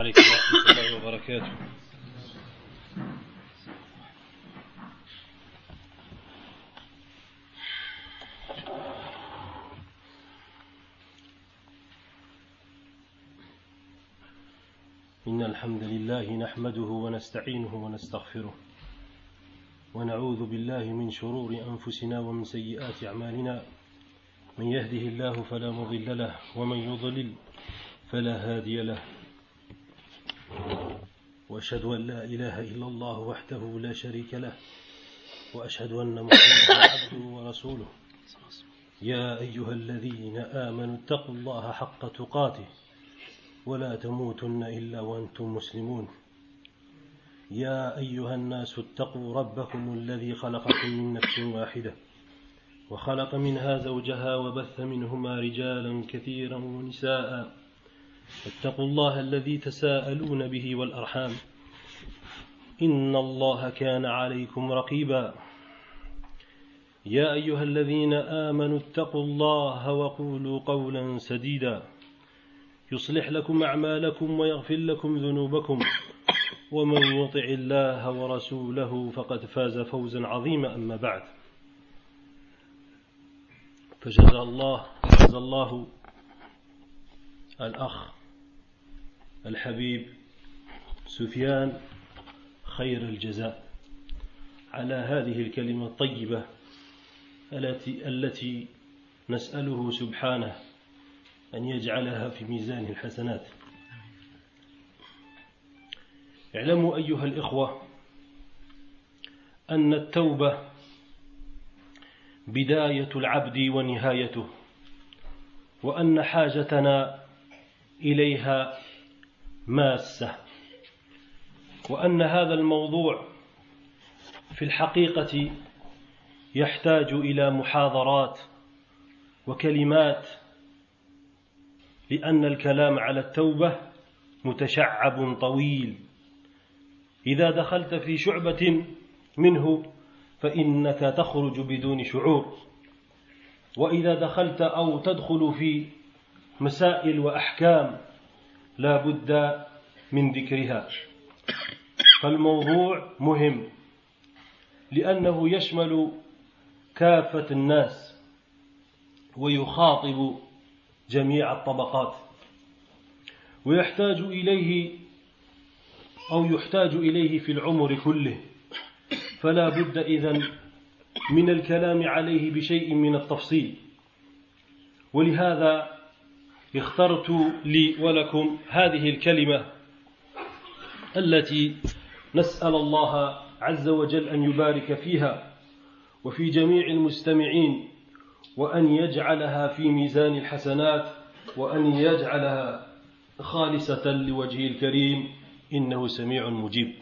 عليكم ورحمة الله وبركاته. إن الحمد لله نحمده ونستعينه ونستغفره ونعوذ بالله من شرور أنفسنا ومن سيئات أعمالنا. من يهده الله فلا مضل له ومن يضلل فلا هادي له. وأشهد أن لا إله إلا الله وحده لا شريك له وأشهد أن محمدا عبده ورسوله. يا أيها الذين آمنوا اتقوا الله حق تقاته ولا تموتن إلا وأنتم مسلمون. يا أيها الناس اتقوا ربكم الذي خلقكم من نفس واحدة وخلق منها زوجها وبث منهما رجالا كثيرا ونساء. اتقوا الله الذي تساءلون به والأرحام. إن الله كان عليكم رقيبا. يا أيها الذين آمنوا اتقوا الله وقولوا قولا سديدا. يصلح لكم أعمالكم ويغفر لكم ذنوبكم. ومن يطع الله ورسوله فقد فاز فوزا عظيما أما بعد. فجزى الله جزى الله الأخ الحبيب سفيان خير الجزاء على هذه الكلمة الطيبة التي التي نسأله سبحانه أن يجعلها في ميزان الحسنات. اعلموا أيها الإخوة أن التوبة بداية العبد ونهايته وأن حاجتنا إليها ماسة. وأن هذا الموضوع في الحقيقة يحتاج إلى محاضرات وكلمات لأن الكلام على التوبة متشعب طويل. إذا دخلت في شعبة منه فإنك تخرج بدون شعور. وإذا دخلت أو تدخل في مسائل وأحكام لا بد من ذكرها. فالموضوع مهم لأنه يشمل كافة الناس ويخاطب جميع الطبقات ويحتاج إليه أو يحتاج إليه في العمر كله. فلا بد إذن من الكلام عليه بشيء من التفصيل. ولهذا اخترت لي ولكم هذه الكلمة التي نسأل الله عز وجل أن يبارك فيها وفي جميع المستمعين وأن يجعلها في ميزان الحسنات وأن يجعلها خالصة لوجهه الكريم. إنه سميع مجيب.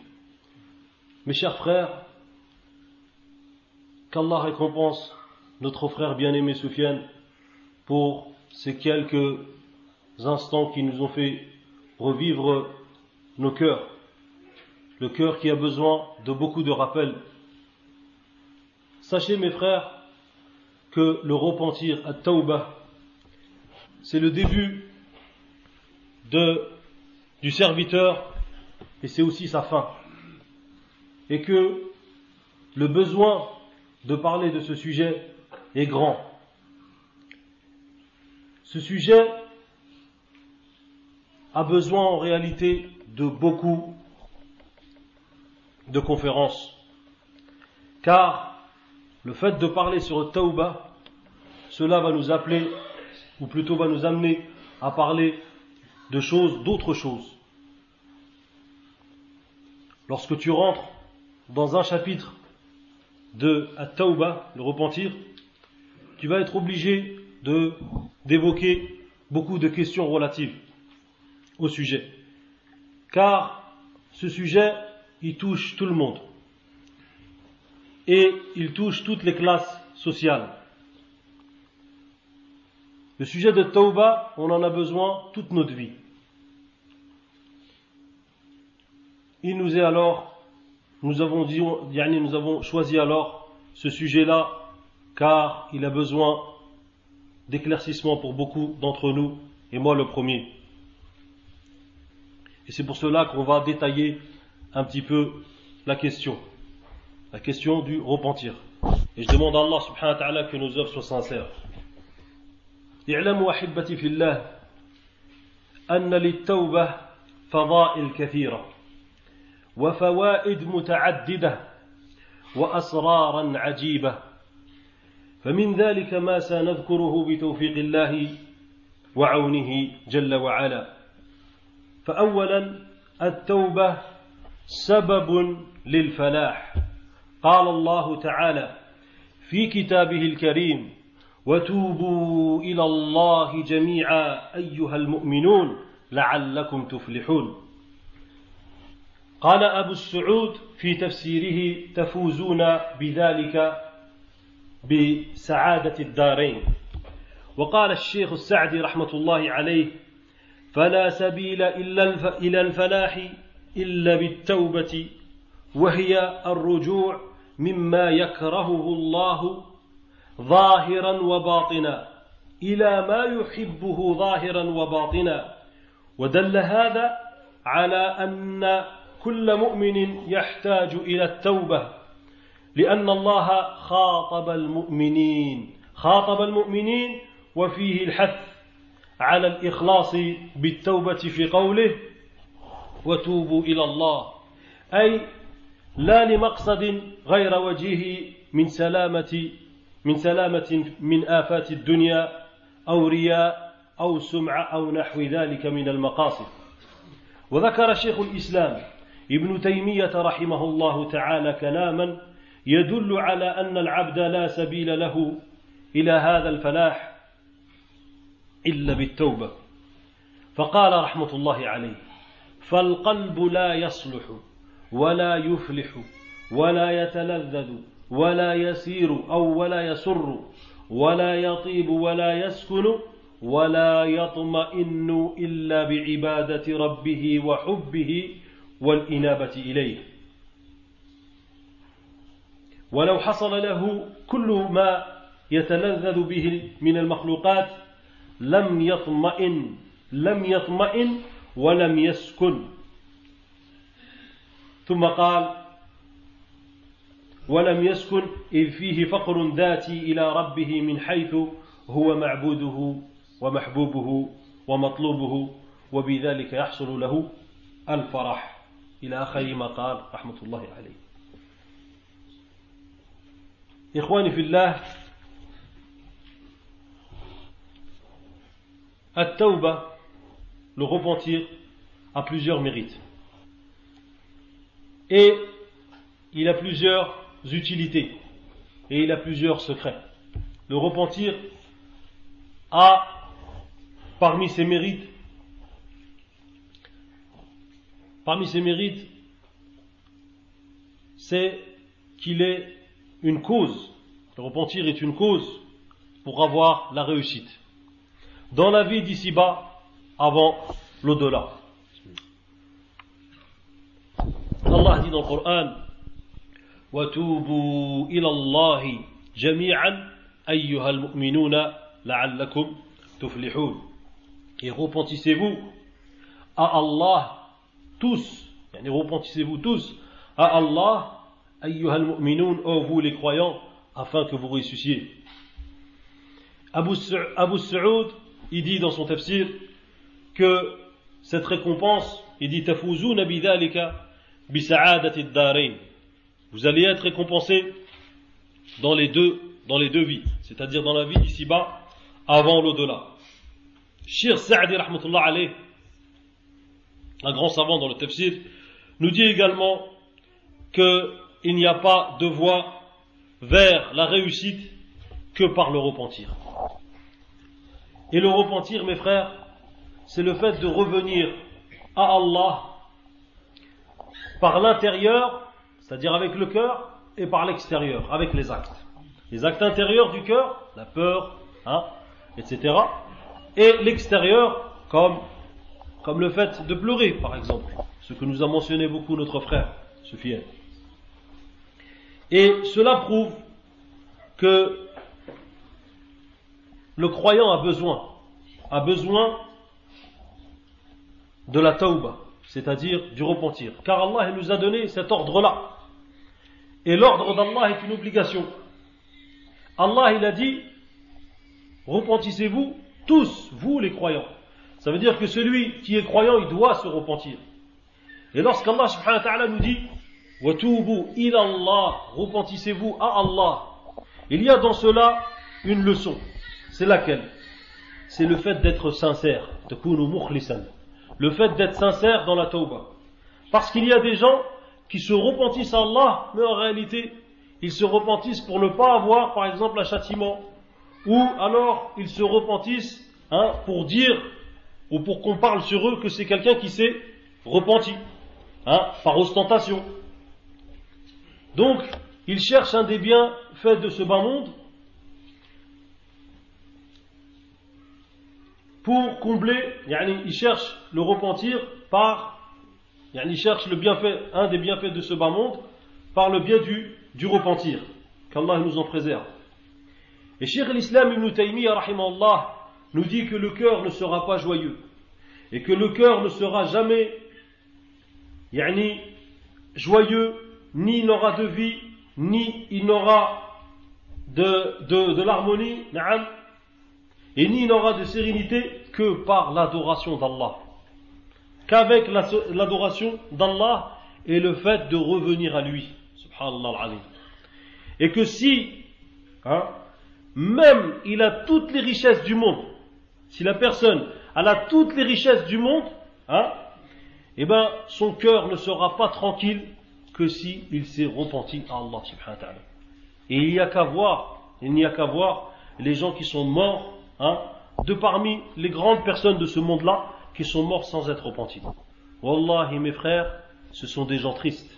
Mes chers frères, qu'Allah récompense notre frère bien-aimé Soufiane pour ces quelques instants qui nous ont fait revivre nos cœurs. Le cœur qui a besoin de beaucoup de rappels. Sachez mes frères que le repentir à Tauba, c'est le début du serviteur et c'est aussi sa fin. Et que le besoin de parler de ce sujet est grand. Ce sujet a besoin en réalité de beaucoup de conférences. Car le fait de parler sur le Tauba, cela va nous appeler, ou plutôt va nous amener à parler de choses, d'autres choses. Lorsque tu rentres dans un chapitre de At-Tauba, le repentir, tu vas être obligé d'évoquer beaucoup de questions relatives au sujet. Car ce sujet, il touche tout le monde. Et il touche toutes les classes sociales. Le sujet de Tauba, on en a besoin toute notre vie. Il nous est alors, nous avons dit, nous avons choisi alors ce sujet-là, car il a besoin d'éclaircissement pour beaucoup d'entre nous, et moi le premier. Et c'est pour cela qu'on va détailler un petit peu la question. La question du repentir. Et je demande à Allah subhanahu wa ta'ala que nos œuvres soient sincères. اعلموا أحبتي في الله أن للتوبة فضائل كثيرة وفوائد متعددة وأسرارا عجيبة فمن ذلك ما سنذكره بتوفيق الله وعونه جل وعلا فأولا التوبة سبب للفلاح. قال الله تعالى في كتابه الكريم وتوبوا إلى الله جميعا أيها المؤمنون لعلكم تفلحون. قال أبو السعود في تفسيره تفوزون بذلك بسعادة الدارين. وقال الشيخ السعدي رحمة الله عليه فلا سبيل إلا إلى الفلاح إلا بالتوبة وهي الرجوع مما يكرهه الله ظاهرا وباطنا إلى ما يحبه ظاهرا وباطنا. ودل هذا على أن كل مؤمن يحتاج إلى التوبة لأن الله خاطب المؤمنين. خاطب المؤمنين وفيه الحث. على الإخلاص بالتوبة في قوله وتوبوا إلى الله. أي لا لمقصد غير وجهه من سلامة من سلامة من آفات الدنيا أو رياء أو سمعة أو نحو ذلك من المقاصد. وذكر شيخ الإسلام ابن تيمية رحمه الله تعالى كلاما يدل على أن العبد لا سبيل له إلى هذا الفلاح إلا بالتوبة. فقال رحمة الله عليه فالقلب لا يصلح ولا يفلح ولا يتلذذ ولا يسير أو ولا يسر ولا يطيب ولا يسكن ولا يطمئن إلا بعبادة ربه وحبه والإنابة إليه. ولو حصل له كل ما يتلذذ به من المخلوقات لم يطمئن لم يطمئن ولم يسكن. ثم قال ولم يسكن إذ فيه فقر ذاتي إلى ربه من حيث هو معبوده ومحبوبه ومطلوبه وبذلك يحصل له الفرح. إلى آخر ما قال رحمة الله عليه. إخواني في الله At-Tawba, le repentir, a plusieurs mérites. Et il a plusieurs utilités. Et il a plusieurs secrets. Le repentir a, parmi ses mérites, parmi ses mérites, c'est qu'il est une cause. Le repentir est une cause pour avoir la réussite Dans la vie d'ici-bas, avant l'au-delà. Allah dit dans le Coran وتوبوا إلى الله جميعا أيها المؤمنون لعلكم تفلحون Et repentissez-vous à Allah tous, yani repentissez-vous tous à Allah, ayyuhal mu'minun, ô vous les croyants, afin que vous ressusciez. Abu Saoud, il dit dans son tafsir que cette récompense, il dit tafuzuna bidhalika bisa'adati ad-darain. Vous allez être récompensé dans les deux, dans les deux vies, c'est-à-dire dans la vie d'ici-bas, avant l'au-delà. Shir Sa'di rahmatullah alayh, un grand savant dans le tafsir, nous dit également qu'il n'y a pas de voie vers la réussite que par le repentir. Et le repentir, mes frères, c'est le fait de revenir à Allah par l'intérieur, c'est-à-dire avec le cœur, et par l'extérieur, avec les actes. Les actes intérieurs du cœur, la peur, hein, etc. Et l'extérieur, comme, comme le fait de pleurer, par exemple, ce que nous a mentionné beaucoup notre frère, Sofiane. Et cela prouve que le croyant a besoin, de la tauba, c'est-à-dire du repentir. Car Allah nous a donné cet ordre-là. Et l'ordre d'Allah est une obligation. Allah, a dit, repentissez-vous tous, vous les croyants. Ça veut dire que celui qui est croyant, il doit se repentir. Et lorsqu'Allah subhanahu wa ta'ala nous dit, ila Allah, repentissez-vous à Allah, il y a dans cela une leçon. C'est laquelle? C'est le fait d'être sincère. Le fait d'être sincère dans la tauba. Parce qu'il y a des gens qui se repentissent à Allah, mais en réalité, ils se repentissent pour ne pas avoir, par exemple, un châtiment. Ou alors, ils se repentissent hein, pour dire, ou pour qu'on parle sur eux que c'est quelqu'un qui s'est repenti, hein, par ostentation. Donc, ils cherchent un des bienfaits de ce bas monde pour combler, ils cherchent le repentir par, ils cherchent le bienfait, un des bienfaits de ce bas monde par le biais du, repentir. Qu'Allah nous en préserve. Et Cheikh l'Islam ibn Taymiyyah nous dit que le cœur ne sera pas joyeux et que le cœur ne sera jamais joyeux, ni il n'aura de vie, ni il n'aura de l'harmonie, et ni n'aura de sérénité que par l'adoration d'Allah. Qu'avec l'adoration d'Allah et le fait de revenir à lui. Subhanallah Et que si, hein, même il a toutes les richesses du monde, si la personne a toutes les richesses du monde, hein, eh ben, son cœur ne sera pas tranquille que si il s'est repenti à Allah subhanahu wa ta'ala. Et il n'y a qu'à voir, il n'y a qu'à voir les gens qui sont morts Hein, de parmi les grandes personnes de ce monde-là qui sont morts sans être repentis. Wallahi, mes frères, ce sont des gens tristes.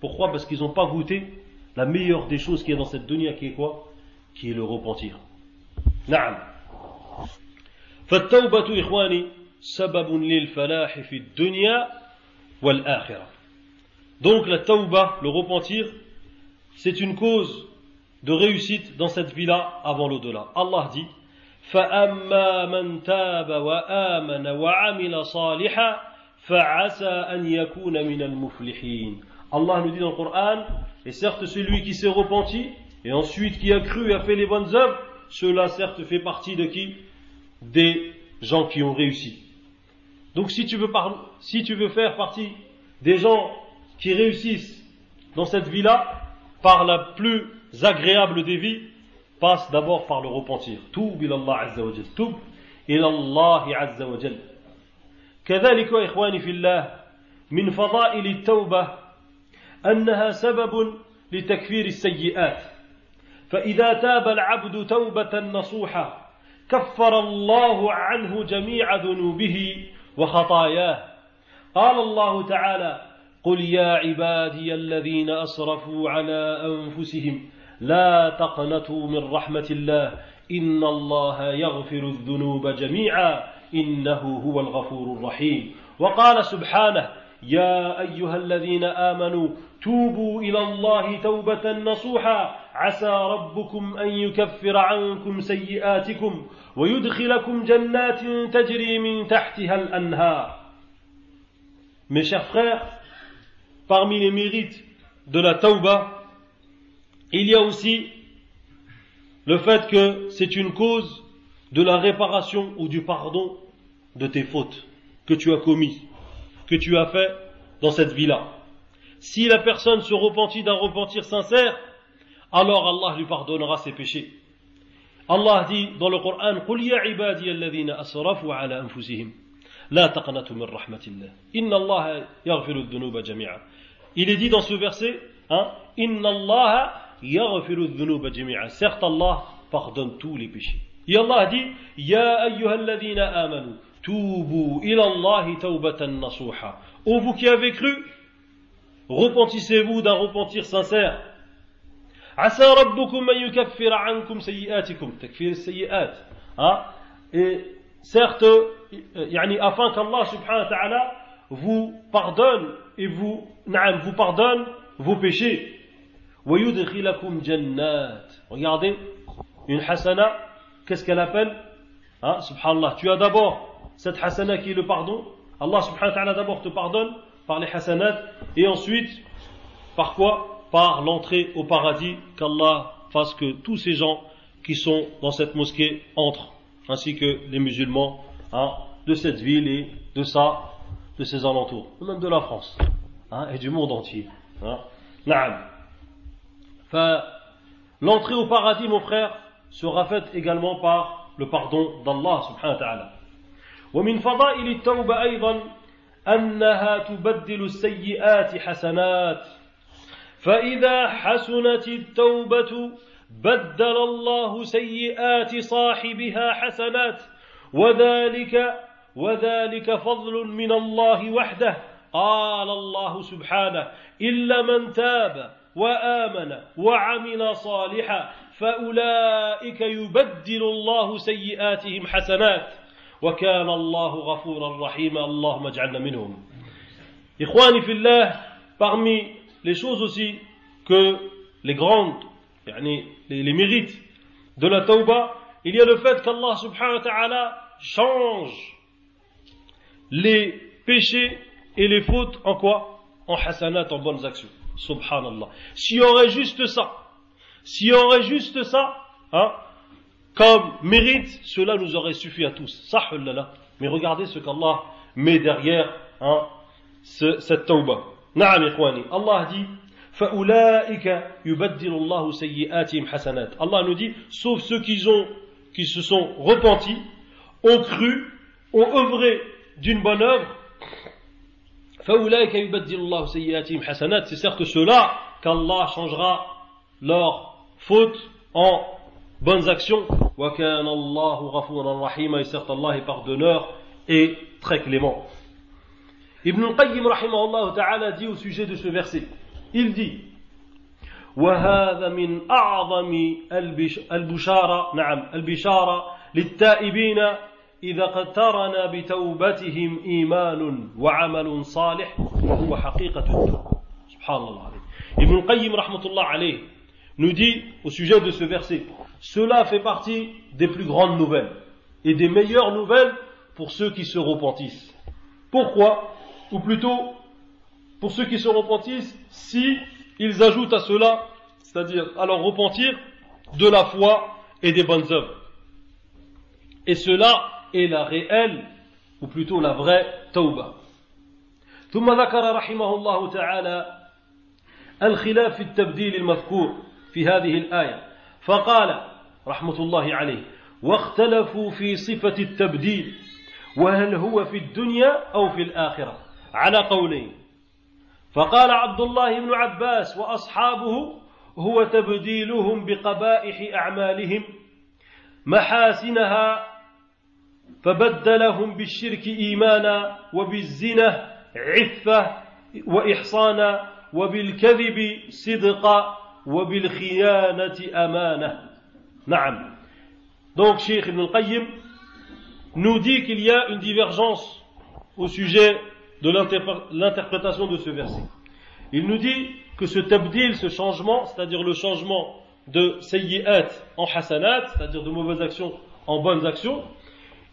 Pourquoi Parce qu'ils n'ont pas goûté la meilleure des choses qu'il y a dans cette dunya, qui est quoi Qui est le repentir. نعم فالتوبة إخواني سبب للفلاح في الدنيا والآخرة Donc la tauba, le repentir, c'est une cause de réussite dans cette vie-là avant l'au-delà. Allah dit فأما من تاب وآمن وعمل صالحا فعسى أن يكون من المفلحين Allah nous dit dans le Coran, et certes celui qui s'est repenti, et ensuite qui a cru et a fait les bonnes œuvres, cela certes fait partie de qui Des gens qui ont réussi. Donc si tu veux, si tu veux faire partie des gens qui réussissent dans cette vie-là, par la plus agréable des vies, passe d'abord par le repentir. Toub ila Allah Azza wa Jal. Toub ila Allah Azza wa Jal. كذلك إخواني في الله من فضائل التوبة أنها سبب لتكفير السيئات فإذا تاب العبد توبة نصوحة كفر الله عنه جميع ذنوبه وخطاياه قال الله تعالى قل يا عبادي الذين أسرفوا على أنفسهم لا تقنطوا من رحمة الله. إن الله يغفر الذنوب جميعا. إنه هو الغفور الرحيم. وقال سبحانه يا أيها الذين آمنوا توبوا إلى الله توبة نصوحا. عسى ربكم أن يكفر عنكم سيئاتكم ويدخلكم جنات تجري من تحتها الأنهار. Mes chers frères, parmi les mérites de la tauba, il y a aussi le fait que c'est une cause de la réparation ou du pardon de tes fautes que tu as commis, que tu as fait dans cette vie-là. Si la personne se repentit d'un repentir sincère, alors Allah lui pardonnera ses péchés. Allah dit dans le Coran قل يا عبادي الذين أسرفوا على أنفسهم لا تقنطوا من رحمة الله إن الله يغفر الذنوب جميعا Il est dit dans ce verset hein, إن الله يغفر الذنوب جميعا. سخط الله فاخدن طول بشي. يا الله دي يا أيها الذين آمنوا توبوا إلى الله توبة نصوحا أو فو كي avez cru repentissez-vous d'un repentir عسى ربكم أن يكفر عنكم سيئاتكم. تكفير السيئات ها؟ Et certes يعني afin qu'Allah سبحانه وتعالى vous pardonne et vous نعم vous pardonne vos péchés. Regardez, une hasana, qu'est-ce qu'elle appelle hein, Subhanallah, tu as d'abord cette hasana qui est le pardon, Allah subhanahu wa ta'ala d'abord te pardonne par les hasanat et ensuite par quoi Par l'entrée au paradis qu'Allah fasse que tous ces gens qui sont dans cette mosquée entrent ainsi que les musulmans hein, de cette ville et de ça de ses alentours même de la France hein, et du monde entier hein. Naam. Fa- L'entrée au paradis, mon frère, sera faite également par le pardon d'Allah subhanahu wa ta'ala. ومن فضائل التوبة أيضا أنها تبدل السيئات حسنات فإذا حسنت التوبة بدل الله سيئات صاحبها حسنات وذلك وذلك فضل من الله وحده قال الله سبحانه إلا من تاب وآمن وعمل صالحا فأولئك يبدل الله سيئاتهم حسنات وكان الله غفورا رحيما اللهم اجعلنا منهم إخواني في الله parmi les choses aussi que les grandes يعني les, mérites de la tauba il y a le fait qu'Allah subhanahu wa ta'ala change les péchés et les fautes en quoi En hasanat, en bonnes actions. Subhanallah. S'il y aurait juste ça, s'il y aurait juste ça, hein, comme mérite, cela nous aurait suffi à tous. Sahulala. Mais regardez ce qu'Allah met derrière hein, ce- cette tauba. Naam ikhwani. Allah dit فَأُولَٰئِكَ يُبَدِّلُ اللَّهُ سَيِّئَاتِهِمْ حَسَنَاتٍ Allah nous dit, sauf ceux qui, ont, qui se sont repentis, ont cru, ont œuvré d'une bonne œuvre, c'est certes ceux-là qu'Allah changera leurs fautes en bonnes actions et certes Allah est pardonneur et très clément Ibn al-Qayyim rahimahullah ta'ala dit au sujet de ce verset il dit وهذا من أعظم البش- البشارة نعم البشارة للتائبين إذا اقترن بتوبتهم إيمان وعمل صالح هو حقيقة التوبة سبحان الله العظيم Ibn al-Qayyim rahmatullah alayh nous dit au sujet de ce verset cela fait partie des plus grandes nouvelles et des meilleures nouvelles pour ceux qui se repentissent pourquoi ou plutôt pour ceux qui se repentissent si ils ajoutent à cela, c'est-à-dire à leur repentir, de la foi et des bonnes œuvres. Et cela est la réelle, ou plutôt la vraie tauba. ثم ذكر رحمه الله تعالى الخلاف في التبديل المذكور في هذه الآية فقال رحمة الله عليه واختلفوا في صفة التبديل وهل هو في الدنيا أو في الآخرة على قولين فقال عبد الله بن عباس واصحابه هو تبديلهم بقبائح اعمالهم محاسنها فبدلهم بالشرك ايمانا وبالزنا عفه واحصانا وبالكذب صدقا وبالخيانه امانه نعم donc Cheikh Ibn al-Qayyim nous dit qu'il y a une divergence au sujet de l'interpr- l'interprétation de ce verset. Il nous dit que ce tabdil, ce changement, c'est-à-dire le changement de sayyi'at en hasanat, c'est-à-dire de mauvaises actions en bonnes actions,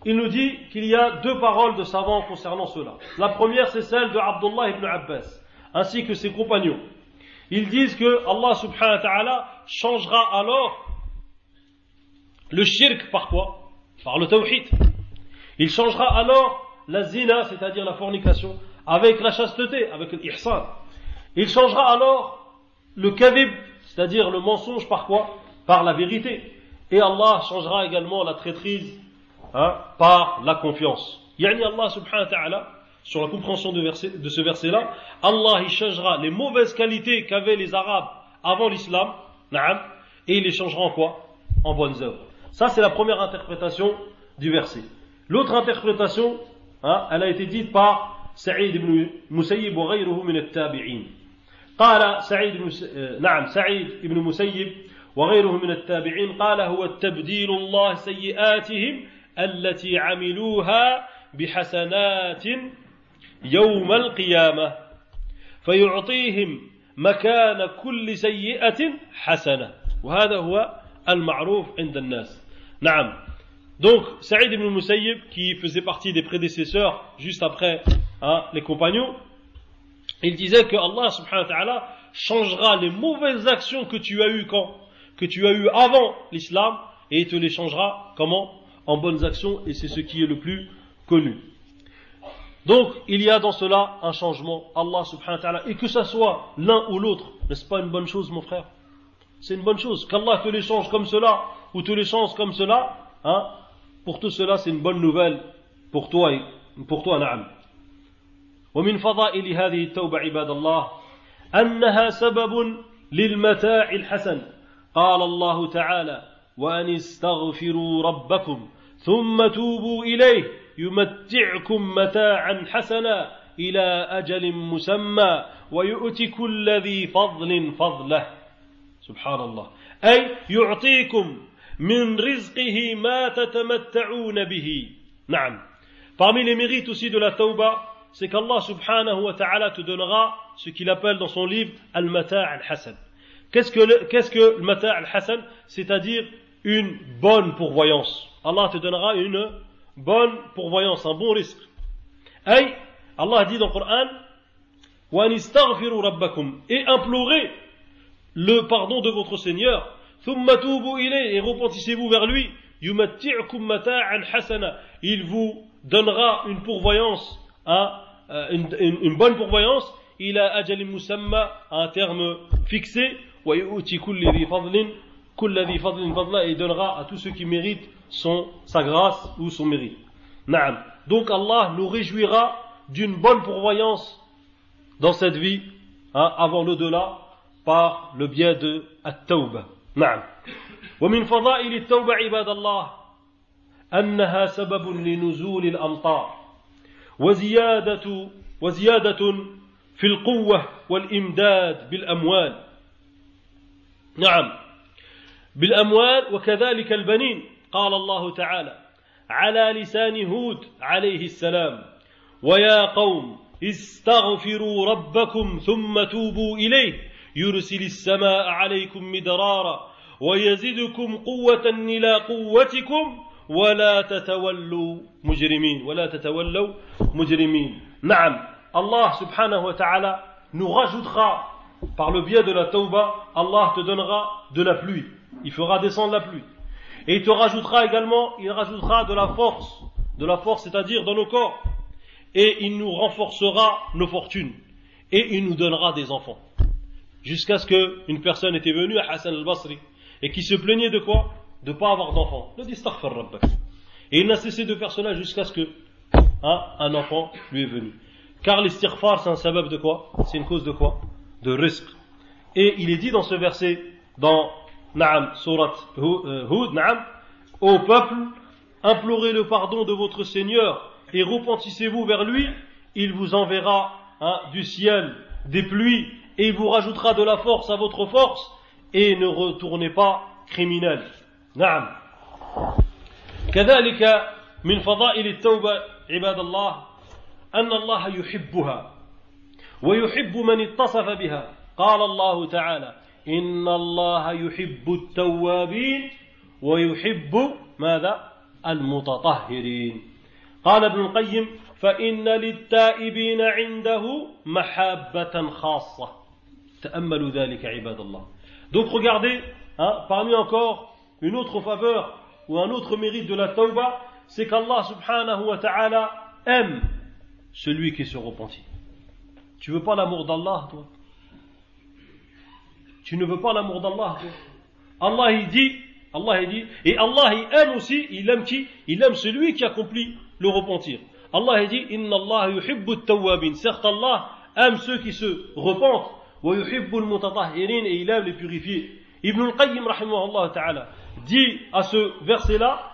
il nous dit qu'il y a deux paroles de savants concernant cela. La première, c'est celle de Abdullah ibn Abbas, ainsi que ses compagnons. Ils disent que Allah subhanahu wa ta'ala changera alors le shirk par quoi? Par le tawhid. Il changera alors la zina, c'est-à-dire la fornication, avec la chasteté, avec l'ihsan. Il changera alors le kadhib, c'est-à-dire le mensonge par quoi? Par la vérité. Et Allah changera également la traîtrise hein, par la confiance. Yani Allah subhanahu wa ta'ala, sur la compréhension de, verset- de ce verset-là, Allah il changera les mauvaises qualités qu'avaient les Arabes avant l'islam, na'am, et il les changera en quoi En bonnes œuvres. Ça c'est la première interprétation du verset. L'autre interprétation, hein, elle a été dite par Saïd ibn Musayyib wa ghayruhu min al-tabi'in. قال سعيد بن س- آه، نعم سعيد بن مسيب وغيره من التابعين قال هو التبديل الله سيئاتهم التي عملوها بحسنات يوم القيامة فيعطيهم مكان كل سيئة حسنة وهذا هو المعروف عند الناس نعم Donc, Saïd ibn Musayyib, qui faisait partie des prédécesseurs juste après hein, les compagnons, il disait que Allah subhanahu wa ta'ala changera les mauvaises actions que tu as eues quand Que tu as eues avant l'islam et il te les changera comment En bonnes actions et c'est ce qui est le plus connu. Donc, il y a dans cela un changement, Allah subhanahu wa ta'ala, et que ça soit l'un ou l'autre, n'est-ce pas une bonne chose, mon frère C'est une bonne chose. Qu'Allah te les change comme cela, ou te les change comme cela, hein, pour tout cela, c'est une bonne nouvelle pour toi, pour toi, na'am. ومن فضائل هذه التوبة عباد الله أنها سبب للمتاع الحسن قال الله تعالى وأن استغفروا ربكم ثم توبوا إليه يمتعكم متاعا حسنا إلى أجل مسمى ويؤتي كل ذي فضل فضله سبحان الله أي يعطيكم من رزقه ما تتمتعون به نعم Parmi les mérites aussi de la tauba, c'est qu'Allah subhanahu wa ta'ala te donnera ce qu'il appelle dans son livre Al-Mata' al-Hasan. Qu'est-ce que le, qu'est-ce que le Mata' al-Hasan C'est-à-dire une bonne pourvoyance. Allah te donnera une bonne pourvoyance, un bon risque. Aïe, Allah dit dans le Coran et implorez le pardon de votre Seigneur et repentissez-vous vers lui il vous donnera une pourvoyance à, euh, une, une, une, bonne pourvoyance il a à un terme fixé et il donnera à tous ceux qui méritent son, sa grâce ou son mérite. Naam. Donc Allah nous réjouira d'une bonne pourvoyance dans cette vie, hein, avant l'au-delà, par le biais de At-Tawbah. نعم ومن فضائل التوبة عباد الله أنها سبب لنزول الأمطار وزيادة وزيادة في القوة والإمداد بالأموال نعم بالأموال وكذلك البنين. قال الله تعالى على لسان هود عليه السلام ويا قوم استغفروا ربكم ثم توبوا إليه. يرسل السماء عليكم مدرارا ويزدكم قوة إلى قوتكم ولا تتولوا مجرمين. ولا تتولوا مجرمين. نعم الله سبحانه وتعالى nous rajoutera par le biais de la tauba. Allah te donnera de la pluie. Il fera descendre la pluie. Et il te rajoutera également il rajoutera de la force de la force c'est-à-dire dans nos corps. Et il nous renforcera nos fortunes. Et il nous donnera des enfants. Jusqu'à ce qu'une personne était venue à Hassan al-Basri et qui se plaignait de quoi? De ne pas avoir d'enfant. Le Et il n'a cessé de faire cela jusqu'à ce que hein, un enfant lui est venu. Car l'istighfar, c'est un sabab de quoi? C'est une cause de quoi? De risque. Et il est dit dans ce verset, dans Naam, Surat euh, Hud, Naam, au peuple, implorez le pardon de votre Seigneur et repentissez-vous vers lui, il vous enverra hein, du ciel des pluies et il vous rajoutera de la force à votre force et ne retournez pas criminel. نعم كذلك من فضائل التوبة عباد الله أن الله يحبها ويحب من اتصف بها قال الله تعالى إن الله يحب التوابين ويحب ماذا المتطهرين قال ابن القيم فإن للتائبين عنده محبة خاصة تأملوا ذلك عباد الله Donc regardez, hein, parmi encore une autre faveur ou un autre mérite de la tauba, c'est qu'Allah subhanahu wa ta'ala aime celui qui se repentit. Tu veux pas l'amour d'Allah, toi tu ne veux pas l'amour d'Allah. Allah il dit, Allah il dit, et Allah il aime aussi, il aime qui? Il aime celui qui accomplit le repentir. Allah il dit, Inna Allah yuhibbu tawabin. Certes Allah aime ceux qui se repentent, wa et il aime les purifiés. Ibn al-Qayyim rahimahullah ta'ala dit à ce verset-là,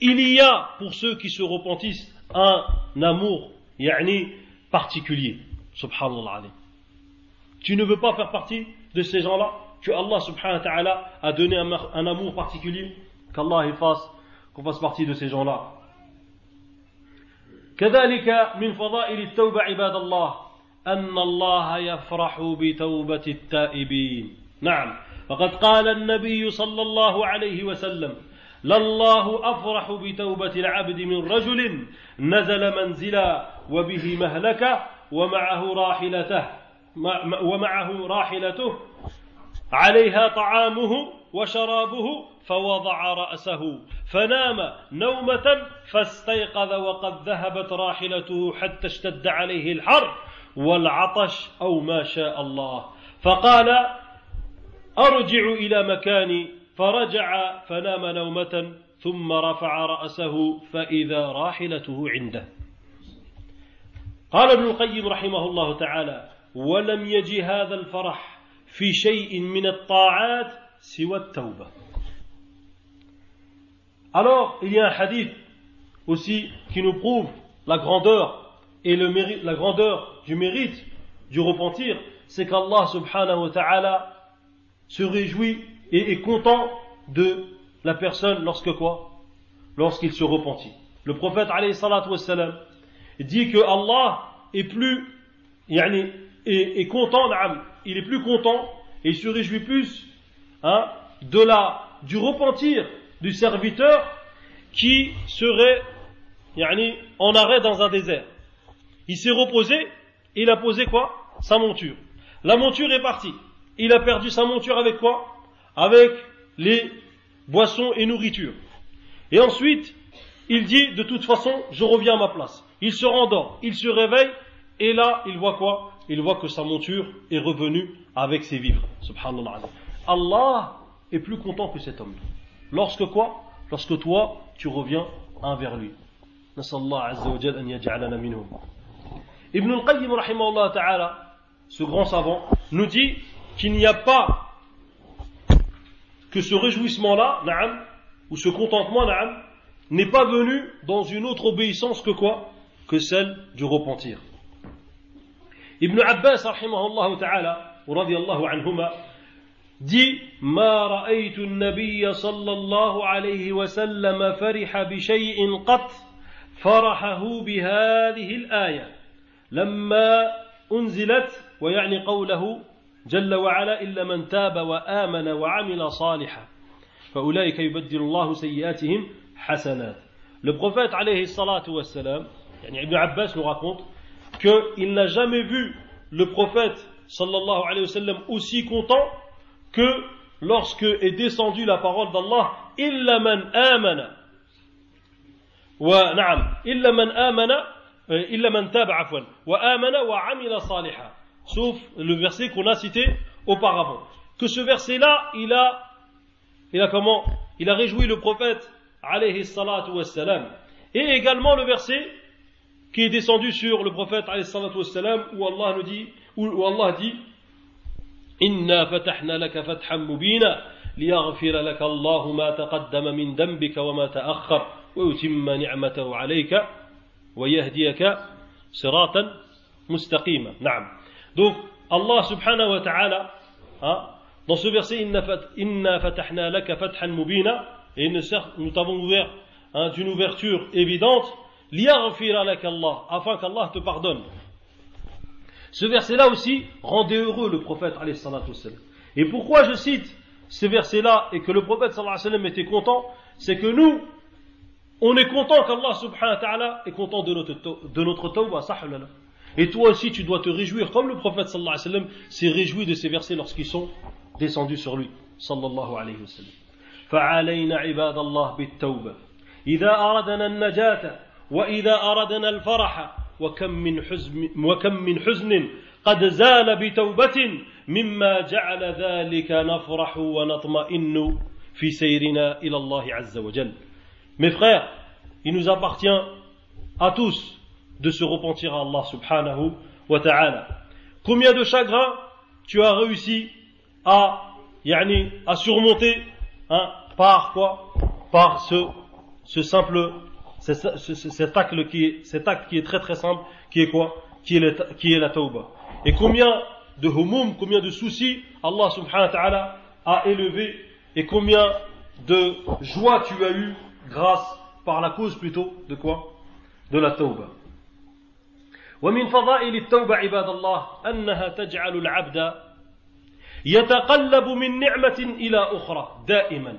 il y a pour ceux qui se repentissent un amour yani particulier. Subhanallah alayhi. Tu ne veux pas faire partie de ces gens-là que Allah subhanahu wa ta'ala a donné un, un amour particulier qu'Allah fasse qu'on fasse partie de ces gens-là كذلك من فضائل التوبة عباد الله أن الله يفرح بتوبة التائبين نعم فقد قال النبي صلى الله عليه وسلم لله أفرح بتوبة العبد من رجل نزل منزلا وبه مهلكة ومعه راحلته ومعه راحلته عليها طعامه وشرابه فوضع رأسه فنام نومة فاستيقظ وقد ذهبت راحلته حتى اشتد عليه الحر والعطش أو ما شاء الله. فقال أرجع إلى مكاني. فرجع فنام نومة ثم رفع رأسه فإذا راحلته عنده. قال ابن القيم رحمه الله تعالى ولم يجي هذا الفرح في شيء من الطاعات سوى التوبة Alors, il y a un hadith aussi qui nous prouve la grandeur et le mérite, la grandeur du mérite du repentir, c'est qu'Allah subhanahu wa ta'ala se réjouit et est content de la personne lorsque quoi Lorsqu'il se repentit. Le prophète alayhi salatu wassalam, dit que Allah est plus yani, est, content il est plus content et se réjouit plus hein, de la du repentir du serviteur qui serait yani, en arrêt dans un désert. Il s'est reposé il a posé quoi? Sa monture. La monture est partie. Il a perdu sa monture avec quoi? Avec les boissons et nourritures. Et ensuite, il dit de toute façon, je reviens à ma place. Il se rendort, il se réveille, et là, il voit quoi? Il voit que sa monture est revenue avec ses vivres. Subhanallah. Allah est plus content que cet homme. Lorsque quoi? Lorsque toi, tu reviens envers lui. Ibn al-Qayyim, ce grand savant, nous dit qu'il n'y a pas que ce réjouissement-là, ou ce contentement, n'est pas venu dans une autre obéissance que quoi Que celle du repentir. Ibn Abbas, rahimahullah ta'ala, radiallahu anhuma, dit ما رأيت النبي صلى الله عليه وسلم فرح بشيء قط فرحه بهذه الآية لما أنزلت ويعني قوله جل وعلا إلا من تاب وآمن وعمل صالحا فأولئك يبدل الله سيئاتهم hasanat. Le prophète alayhi Ibn Abbas nous raconte qu'il n'a jamais vu le prophète aussi content que lorsque est descendue la parole d'Allah illa amana. Wa na'am amana illa man euh, taba wa amana wa amila saliha sauf le verset qu'on a cité auparavant. Que ce verset là il a réjoui le prophète alayhi salatu wassalam. Et également le verset qui est descendu sur le prophète, alayhi salatu wassalam, où Allah nous dit, où Allah dit, إنا فتحنا لك فتحا مبينا ليغفر لك الله ما تقدم من ذنبك وما تأخر ويتم نعمته عليك ويهديك صراطا مستقيما نعم Donc, Allah subhanahu wa ta'ala, hein, dans ce verset, Inna fatahna laka fathan mubina, et nous t'avons ouvert hein, d'une ouverture évidente, Allah, afin qu'Allah te pardonne. Ce verset-là aussi rendait heureux le prophète Et pourquoi je cite ce verset-là et que le prophète était content, c'est que nous, on est content qu'Allah subhanahu wa ta'ala est content de notre, de notre tawbah. Et toi aussi, tu dois te réjouir, comme le prophète sallallahu s'est réjoui de ces versets lorsqu'ils sont descendus sur lui. sallallahu alayhi wa sallam. فعلينا عباد الله بالتوبة إذا أردنا النجاة وإذا أردنا الفرح وكم من حزن, وكم من حزن قد زال بتوبة مما جعل ذلك نفرح ونطمئن في سيرنا إلى الله عز وجل Mes frères, il nous appartient à tous de se repentir à Allah subhanahu wa ta'ala. Combien de chagrins tu as réussi à, yani, à surmonter hein, par quoi Par ce, ce simple, cet acte, qui est, cet acte qui est très très simple, qui est quoi qui est, le, qui est la tauba. Et combien de humum, combien de soucis Allah subhanahu wa ta'ala a élevé et combien de joie tu as eu grâce par la cause plutôt de quoi De la tauba. ومن فضائل التوبة عباد الله أنها تجعل العبد يتقلب من نعمة إلى أخرى دائما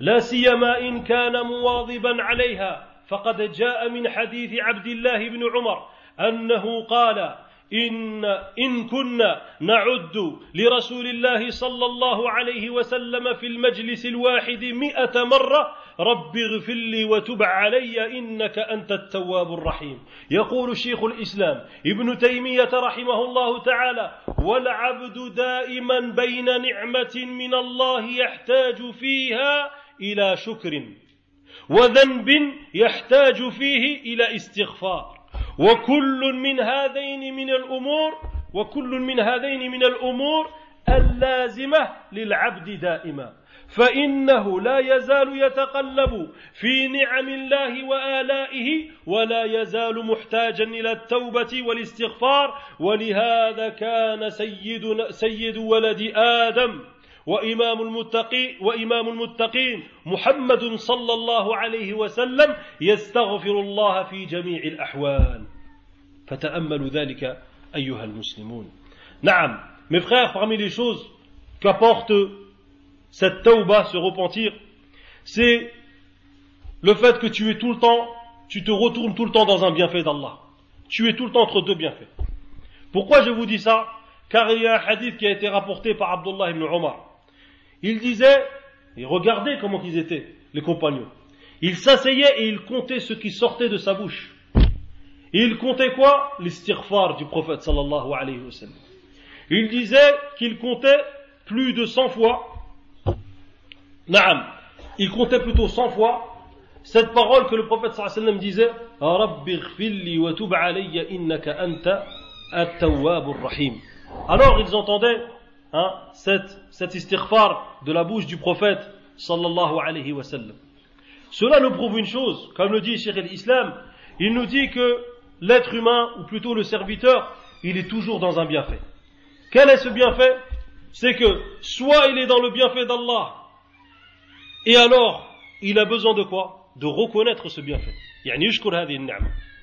لا سيما إن كان مواظبا عليها. فقد جاء من حديث عبد الله بن عمر أنه قال إن إن كنا نعد لرسول الله صلى الله عليه وسلم في المجلس الواحد مئة مرة رب اغفر لي وتب علي إنك أنت التواب الرحيم. يقول شيخ الإسلام ابن تيمية رحمه الله تعالى والعبد دائما بين نعمة من الله يحتاج فيها إلى شكر وذنب يحتاج فيه إلى استغفار. وكل من هذين من الأمور وكل من هذين من الأمور اللازمة للعبد دائما. فإنه لا يزال يتقلب في نعم الله وآلائه ولا يزال محتاجا إلى التوبة والاستغفار. ولهذا كان سيدنا سيد ولد آدم وإمام المتقين وإمام المتقين محمد صلى الله عليه وسلم يستغفر الله في جميع الأحوال فتأملوا ذلك أيها المسلمون نعم mes frères parmi les choses qu'apporte cette tauba, ce repentir c'est le fait que tu es tout le temps tu te retournes tout le temps dans un bienfait d'Allah tu es tout le temps entre deux bienfaits pourquoi je vous dis ça car il y a un hadith qui a été rapporté par Abdullah ibn Omar Il disait, et regardez comment ils étaient, les compagnons. Il s'asseyait et il comptait ce qui sortait de sa bouche. Et il comptait quoi? L'istighfar du prophète sallallahu alayhi qu'il comptait plus de 100 fois. Naam. Il comptait plutôt 100 fois cette parole que le prophète sallallahu disait. Alors ils entendaient hein, cette, cet istighfar de la bouche du prophète sallallahu alayhi wa sallam. Cela nous prouve une chose, comme le dit Cheikh l'Islam, il nous dit que l'être humain, ou plutôt le serviteur, il est toujours dans un bienfait. Quel est ce bienfait? C'est que soit il est dans le bienfait d'Allah, et alors il a besoin de quoi? De reconnaître ce bienfait.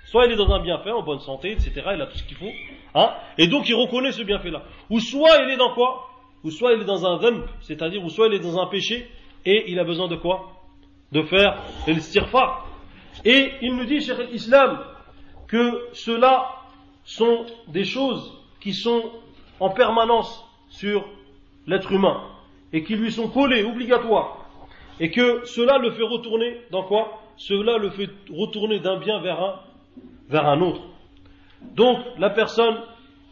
Soit il est dans un bienfait, en bonne santé, etc., il a tout ce qu'il faut, hein, et donc il reconnaît ce bienfait-là. Ou soit il est dans quoi? Ou soit il est dans un dhanb, c'est-à-dire, ou soit il est dans un péché, et il a besoin de quoi? De faire l'istighfar. Et il nous dit, cher l'Islam, que cela sont des choses qui sont en permanence sur l'être humain, et qui lui sont collées, obligatoires, et que cela le fait retourner dans quoi? Cela le fait retourner d'un bien vers un autre. Donc la personne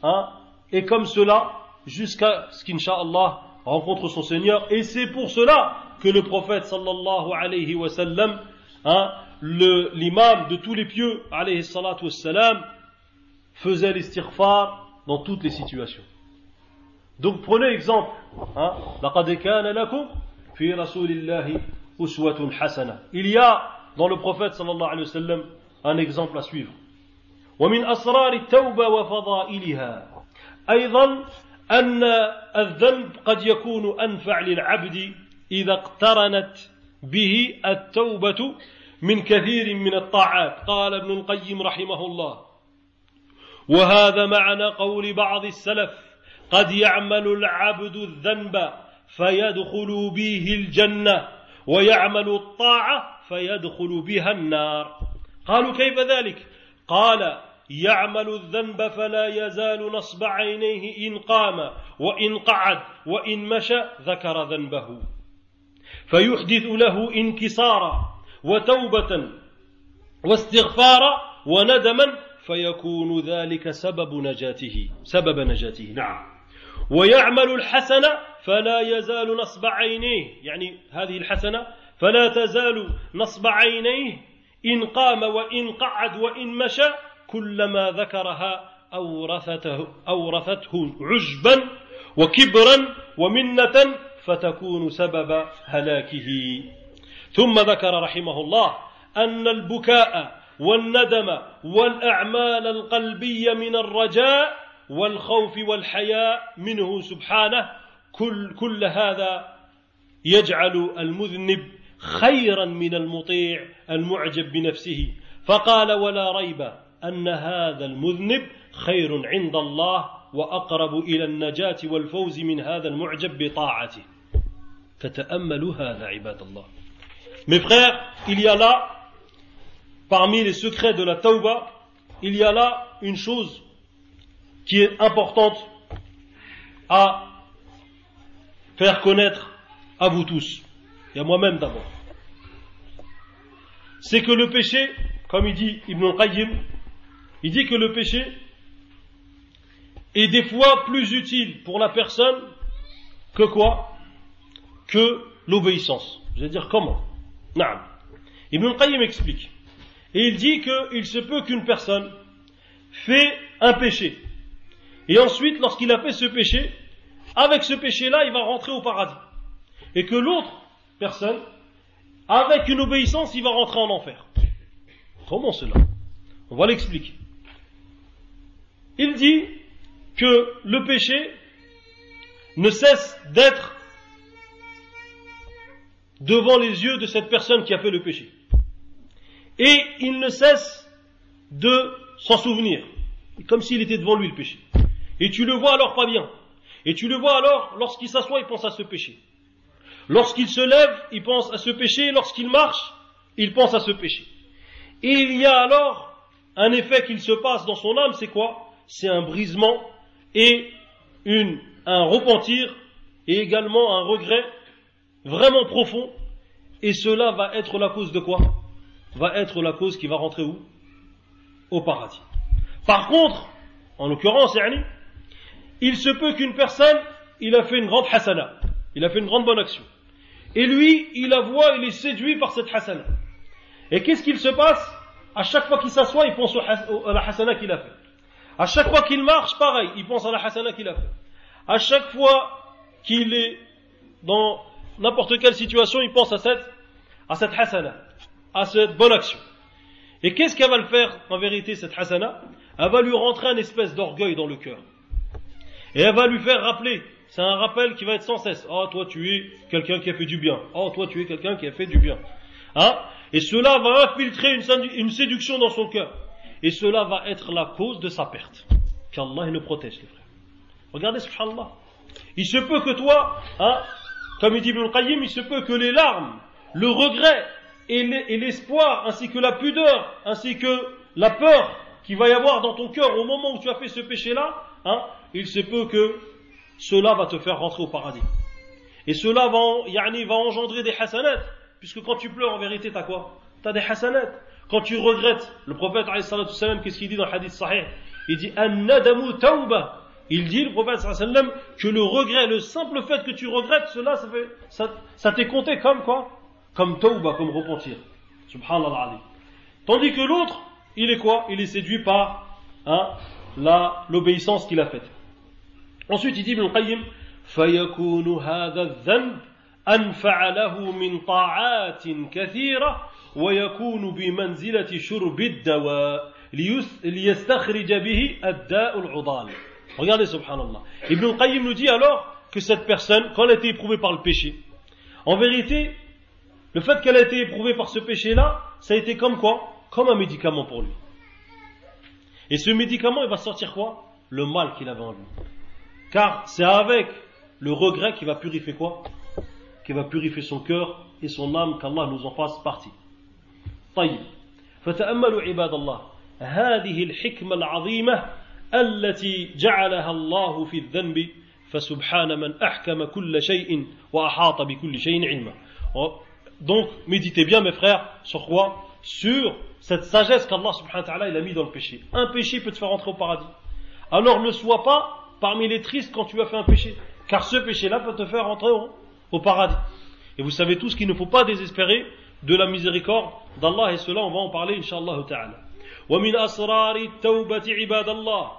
hein, est comme cela jusqu'à ce qu'Inch'Allah rencontre son Seigneur. Et c'est pour cela que le prophète sallallahu alayhi wa sallam, hein, l'imam de tous les pieux alayhi salatu faisait l'istighfar dans toutes les situations. Donc prenez exemple. Hein, Il y a dans le prophète un exemple à suivre. ومن أسرار التوبة وفضائلها. أيضا أن الذنب قد يكون أنفع للعبد إذا اقترنت به التوبة من كثير من الطاعات. قال ابن القيم رحمه الله وهذا معنى قول بعض السلف قد يعمل العبد الذنب فيدخل به الجنة ويعمل الطاعة فيدخل بها النار. قالوا كيف ذلك؟ قال يعمل الذنب فلا يزال نصب عينيه إن قام وإن قعد وإن مشى ذكر ذنبه. فيحدث له انكسارا وتوبة واستغفارا وندما فيكون ذلك سبب نجاته سبب نجاته. نعم. ويعمل الحسنة فلا يزال نصب عينيه يعني هذه الحسنة فلا تزال نصب عينيه إن قام وإن قعد وإن مشى كلما ذكرها أورثته, أورثته عجبا وكبرا ومنة فتكون سبب هلاكه. ثم ذكر رحمه الله أن البكاء والندم والأعمال القلبية من الرجاء والخوف والحياء منه سبحانه كل, كل هذا يجعل المذنب خيرا من المطيع المعجب بنفسه. فقال ولا ريب أن هذا المذنب خير عند الله وأقرب إلى النجاة والفوز من هذا المعجب بطاعته فتأملوا هذا عباد الله Mes frères, il y a là, parmi les secrets de la tauba, il y a là une chose qui est importante à faire connaître à vous tous, et à moi-même d'abord. C'est que le péché, comme il dit Ibn al-Qayyim, il dit que le péché est des fois plus utile pour la personne que quoi? Que l'obéissance. Je vais dire comment Naam. Ibn al-Qayyim explique. Et il dit qu'il se peut qu'une personne fait un péché. Et ensuite, lorsqu'il a fait ce péché, avec ce péché-là, il va rentrer au paradis. Et que l'autre personne, avec une obéissance, il va rentrer en enfer. Comment cela? On va l'expliquer. Il dit que le péché ne cesse d'être devant les yeux de cette personne qui a fait le péché. Et il ne cesse de s'en souvenir, comme s'il était devant lui le péché. Et tu le vois alors pas bien. Et tu le vois alors, lorsqu'il s'assoit, il pense à ce péché. Lorsqu'il se lève, il pense à ce péché. Lorsqu'il marche, il pense à ce péché. Et il y a alors un effet qu'il se passe dans son âme, c'est quoi? C'est un brisement et un repentir et également un regret vraiment profond. Et cela va être la cause de quoi? Va être la cause qui va rentrer où? Au paradis. Par contre, en l'occurrence, il se peut qu'une personne, il a fait une grande hasana, il a fait une grande bonne action. Et lui, il la voit, il est séduit par cette hasana. Et qu'est-ce qu'il se passe? À chaque fois qu'il s'assoit, il pense à la hasana qu'il a fait. À chaque fois qu'il marche, pareil, il pense à la hasana qu'il a fait. À chaque fois qu'il est dans n'importe quelle situation, il pense à cette, à cette hasana, à cette bonne action. Et qu'est-ce qu'elle va le faire en vérité, cette hasana? Elle va lui rentrer un espèce d'orgueil dans le cœur. Et elle va lui faire rappeler. C'est un rappel qui va être sans cesse. Oh, toi, tu es quelqu'un qui a fait du bien. Oh, toi, tu es quelqu'un qui a fait du bien. Hein? Et cela va infiltrer une, séduction dans son cœur. Et cela va être la cause de sa perte. Qu'Allah nous protège, les frères. Regardez, subhanallah. Il se peut que toi, hein, comme il dit Ibn Qayyim, il se peut que les larmes, le regret et l'espoir, ainsi que la pudeur, ainsi que la peur qu'il va y avoir dans ton cœur au moment où tu as fait ce péché-là, hein, il se peut que cela va te faire rentrer au paradis. Et cela va, yani, va engendrer des hasanats, puisque quand tu pleures, en vérité, t'as quoi? T'as des hasanats. Quand tu regrettes, le prophète, qu'est-ce qu'il dit dans le hadith sahih Il dit, An-nadamu tawba. Il dit, le prophète, que le regret, le simple fait que tu regrettes, cela, ça, fait, ça, ça t'est compté comme quoi Comme tawba, comme repentir. Subhanallah. Tandis que l'autre, il est quoi Il est séduit par hein, l'obéissance qu'il a faite. Ensuite, il dit Ibn Qayyim, فيكون هذا الذنب أنفع له من طاعات كثيرة ويكون بمنزلة شرب الدواء ليستخرج به الداء العضال. Regardez, subhanallah. Ibn Qayyim nous dit alors que cette personne, quand elle a été éprouvée par le péché, en vérité, le fait qu'elle a été éprouvée par ce péché-là, ça a été comme quoi Comme un médicament pour lui. Et ce médicament, il va sortir quoi Le mal qu'il avait en lui. Car c'est avec le regret qui va purifier quoi Qui va purifier son cœur et son âme, qu'Allah nous en fasse partie. طيب فتأملوا عباد الله هذه الحكمة العظيمة التي جعلها الله في الذنب فسبحان من أحكم كل شيء وأحاط بكل شيء علما Donc, méditez bien, mes frères, sur quoi Sur cette sagesse qu'Allah subhanahu wa ta'ala il a mis dans le péché. Un péché peut te faire entrer au paradis. Alors ne sois pas parmi les tristes quand tu as fait un péché. Car ce péché-là peut te faire entrer au, paradis. Et vous savez tous qu'il ne faut pas désespérer de la miséricorde d'Allah et cela on va en parler inshallah ta'ala. ومن أسرار التوبة عباد الله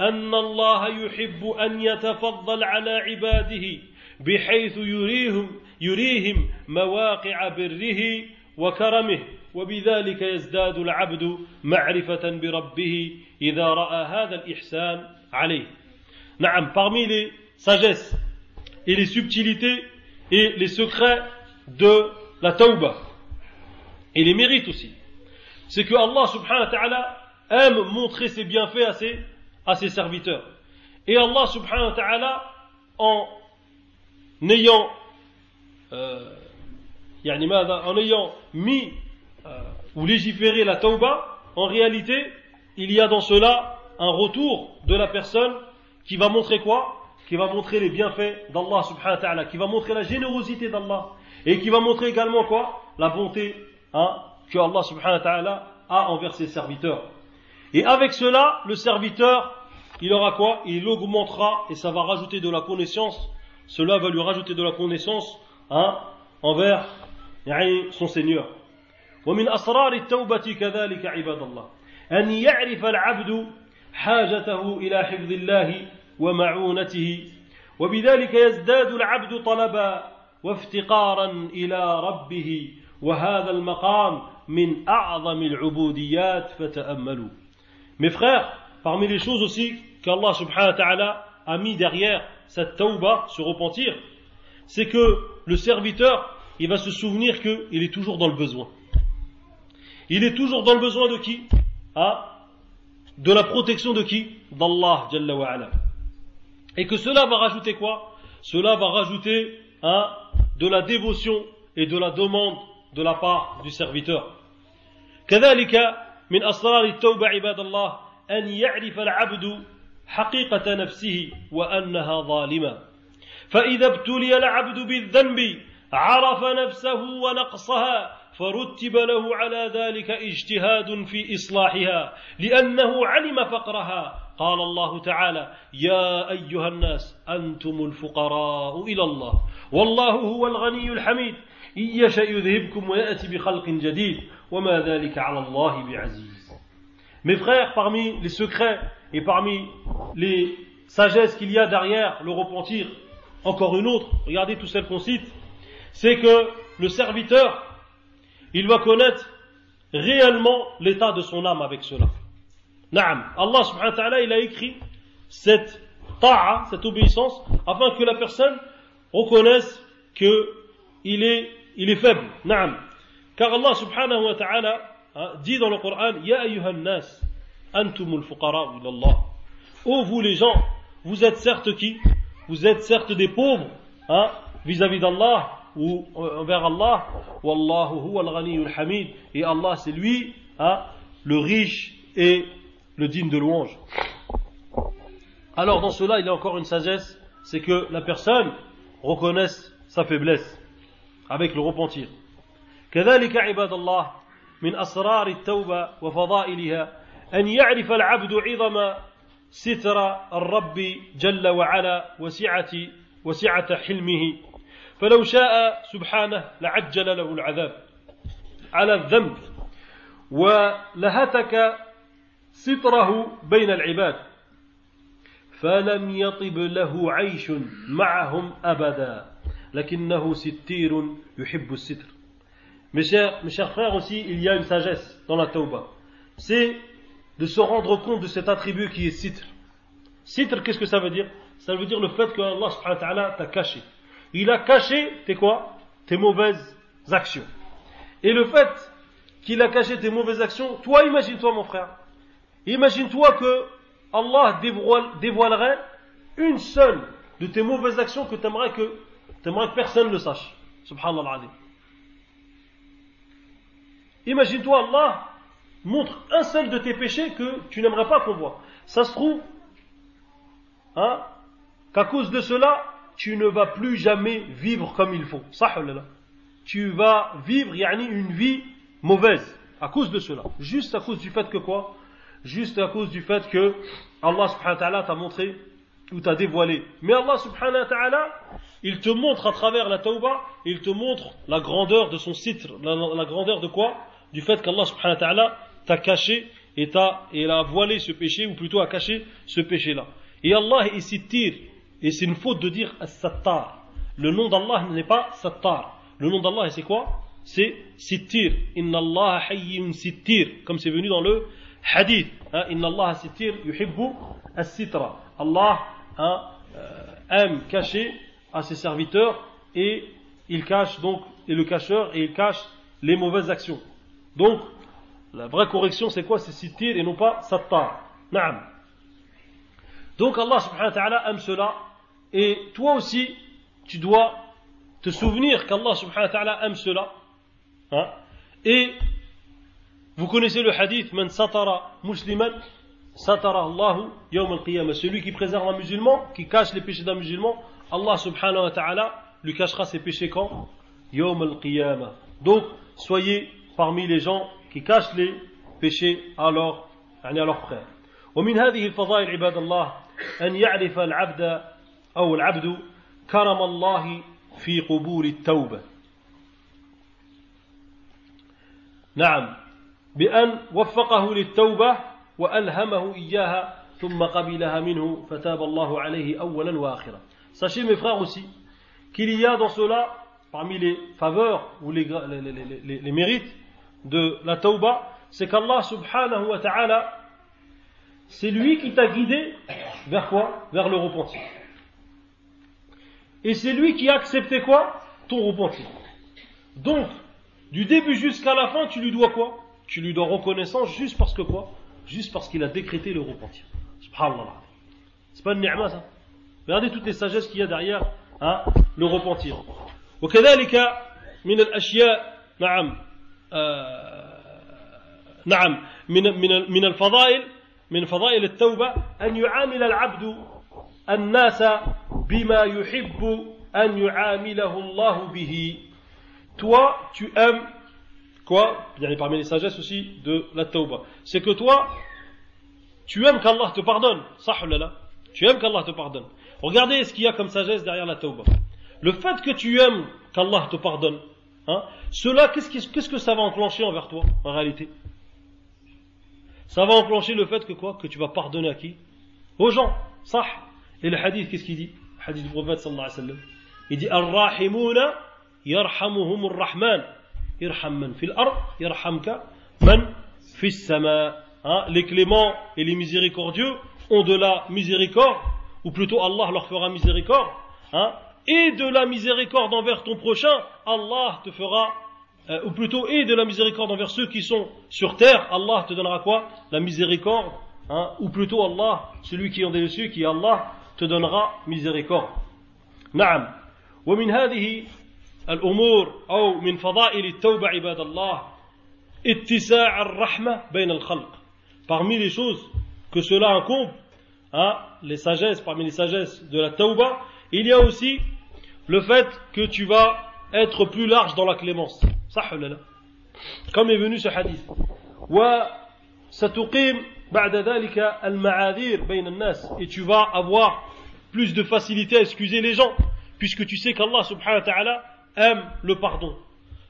أن الله يحب أن يتفضل على عباده بحيث يريهم يريهم مواقع بره وكرمه وبذلك يزداد العبد معرفة بربه إذا رأى هذا الإحسان عليه نعم parmi les sagesses et les subtilités et les secrets de la tauba et les mérites aussi. C'est que Allah subhanahu wa ta'ala aime montrer ses bienfaits à ses, à ses serviteurs. Et Allah subhanahu wa ta'ala, en ayant, euh, en ayant mis euh, ou légiféré la tauba, en réalité, il y a dans cela un retour de la personne qui va montrer quoi? Qui va montrer les bienfaits d'Allah subhanahu wa ta'ala, qui va montrer la générosité d'Allah, et qui va montrer également quoi? La bonté hein, que Allah subhanahu wa ta'ala a envers ses serviteurs. Et avec cela, le serviteur, il aura quoi Il augmentera et ça va rajouter de la connaissance. Cela va lui rajouter de la connaissance hein, envers son Seigneur. ومن أسرار التوبة كذلك عباد الله أن يعرف العبد حاجته إلى حفظ الله ومعونته وبذلك يزداد العبد طلبا وافتقارا إلى ربه وهذا المقام من أعظم العبوديات فتأملوا Mes frères, parmi les choses aussi qu'Allah subhanahu wa ta'ala a mis derrière cette tauba, se repentir, c'est que le serviteur, il va se souvenir qu'il est toujours dans le besoin. Il est toujours dans le besoin de qui ah, De la protection de qui D'Allah Jalla wa ala. Et que cela va rajouter quoi Cela va rajouter hein, de la dévotion et de la demande de la part du serviteur. كذلك من أسرار التوبة عباد الله أن يعرف العبد حقيقة نفسه وأنها ظالمة فإذا ابتلي العبد بالذنب عرف نفسه ونقصها فرتب له على ذلك اجتهاد في إصلاحها لأنه علم فقرها قال الله تعالى يا أيها الناس أنتم الفقراء إلى الله والله هو الغني الحميد إن يشأ يذهبكم ويأتي بخلق جديد وما ذلك على الله بعزيز Mes frères, parmi les secrets et parmi les sagesses qu'il y a derrière le repentir, encore une autre, regardez tout celle qu'on cite, c'est que le serviteur, il va connaître réellement l'état de son âme avec cela. Naam, Allah subhanahu wa ta'ala, il a écrit cette ta'a, cette obéissance, afin que la personne reconnaisse qu'il est, il est faible. Naam. Car Allah subhanahu wa ta'ala hein, dit dans le Coran, Ya ayyuhan nas, antumul fuqara ilallah. Oh vous les gens, vous êtes certes qui? Vous êtes certes des pauvres hein, vis-à-vis d'Allah ou euh, envers Allah. Wallahu huwa al hamid. Et Allah c'est lui, hein, le riche et le digne de louange. Alors dans cela, il y a encore une sagesse, c'est que la personne reconnaisse sa faiblesse avec le repentir. كذلك عباد الله من أسرار التوبة وفضائلها أن يعرف العبد عظم ستر الرب جل وعلا وسعة وسعة حلمه. فلو شاء سبحانه لعجل له العذاب على الذنب ولهتك ستره بين العباد. فلم يطب له عيش معهم أبدا. لكنه ستير يحب الستر Mes chers, mes chers frères aussi, il y a une sagesse dans la tauba. C'est de se rendre compte de cet attribut qui est sitr. Sitr, qu'est-ce que ça veut dire Ça veut dire le fait que Allah subhanahu wa ta'ala t'a caché. Il a caché tes quoi Tes mauvaises actions. Et le fait qu'il a caché tes mauvaises actions, toi imagine-toi mon frère, Imagine-toi que Allah dévoilerait une seule de tes mauvaises actions que tu aimerais que, aimerais que personne ne sache. Subhanallah Imagine-toi Allah montre un seul de tes péchés que tu n'aimerais pas qu'on voit. Ça se trouve, hein, qu'à cause de cela, tu ne vas plus jamais vivre comme il faut. Tu vas vivre yani, une vie mauvaise à cause de cela. Juste à cause du fait que quoi? Juste à cause du fait que Allah subhanahu wa ta'ala t'a montré ou t'a dévoilé. Mais Allah subhanahu wa ta'ala, il te montre à travers la tauba, il te montre la grandeur de son site, la, grandeur de quoi? Du fait qu'Allah subhanahu wa ta'ala t'a caché et t'a et a voilé ce péché, ou plutôt a caché ce péché-là. Et Allah est sittir, et c'est une faute de dire as-sattar. Le nom d'Allah n'est pas sattar. Le nom d'Allah c'est quoi? C'est sittir. Inna Allah sittir, comme c'est venu dans le hadith. Hein, Inna Allah sitir yuhibbu hein, euh, aime cacher à ses serviteurs et il cache donc, et le cacheur, et il cache les mauvaises actions. Donc, la vraie correction c'est quoi? C'est sitir et non pas sattar. Naam. Donc Allah subhanahu wa ta'ala aime cela. Et toi aussi, tu dois te souvenir qu'Allah subhanahu wa ta'ala aime cela. Hein. Et vous connaissez le hadith Man satara musliman satara Allahu yawm al-qiyamah. Celui qui préserve un musulman, qui cache les péchés d'un musulman, Allah subhanahu wa ta'ala lui cachera ses péchés quand Yawm al-qiyamah. Donc, soyez parmi les gens qui cachent les péchés à leurs, à leurs frères. ومن هذه الفضائل عباد الله أن يعرف العبد أو العبد كرم الله في قبول التوبة نعم بأن وفقه للتوبة وألهمه إياها ثم قبلها منه فتاب الله عليه أولا وآخرا Sachez mes frères aussi qu'il y a dans cela, parmi les faveurs ou les, les, les, les mérites de la tauba, c'est qu'Allah subhanahu wa ta'ala, c'est lui qui t'a guidé vers quoi Vers le repentir. Et c'est lui qui a accepté quoi Ton repentir. Donc, du début jusqu'à la fin, tu lui dois quoi Tu lui dois reconnaissance juste parce que quoi Juste parce qu'il a décrété le repentir. Subhanallah. C'est pas une ni'ma ça Regardez toutes les sagesses qu'il y a derrière hein, le repentir. وكذلك من الأشياء نعم آه نعم من من من الفضائل من فضائل التوبة أن يعامل العبد الناس بما يحب أن يعامله الله به toi tu aimes quoi? Parmi les sagesses aussi de la tauba. C'est que toi, tu aimes qu'Allah te pardonne. sahulala. Tu aimes qu'Allah te pardonne. Regardez ce qu'il y a comme sagesse derrière la tauba. Le fait que tu aimes qu'Allah te pardonne, hein, cela, qu'est-ce, que ça va enclencher envers toi, en réalité? Ça va enclencher le fait que quoi? Que tu vas pardonner à qui? Aux gens. Sah. Et le hadith, qu'est-ce qu'il dit? Le hadith du prophète sallallahu alayhi wa sallam. Il dit Ar-Rahimuna yarhamuhumur Rahman. Irham man fil ard, yarhamka man fis sama. Hein, les cléments et les miséricordieux ont de la miséricorde, ou plutôt Allah leur fera miséricorde, hein, et de la miséricorde envers ton prochain, Allah te fera euh, ou plutôt et de la miséricorde envers ceux qui sont sur terre, Allah te donnera quoi La miséricorde, hein, ou plutôt Allah, celui qui est des cieux, qui est Allah, te donnera miséricorde. نعم ومن هذه الأمور أو من فضائل التوبة عباد الله اتساع الرحمة بين الخلق parmi les choses que cela incombe hein, les sagesses parmi les sagesses de la tauba il y a aussi le fait que tu vas être plus large dans la clémence صح ولا لا comme est venu ce hadith وستقيم بعد ذلك المعاذير بين الناس et tu vas avoir plus de facilité à excuser les gens puisque tu sais qu'Allah subhanahu wa ta'ala aime le pardon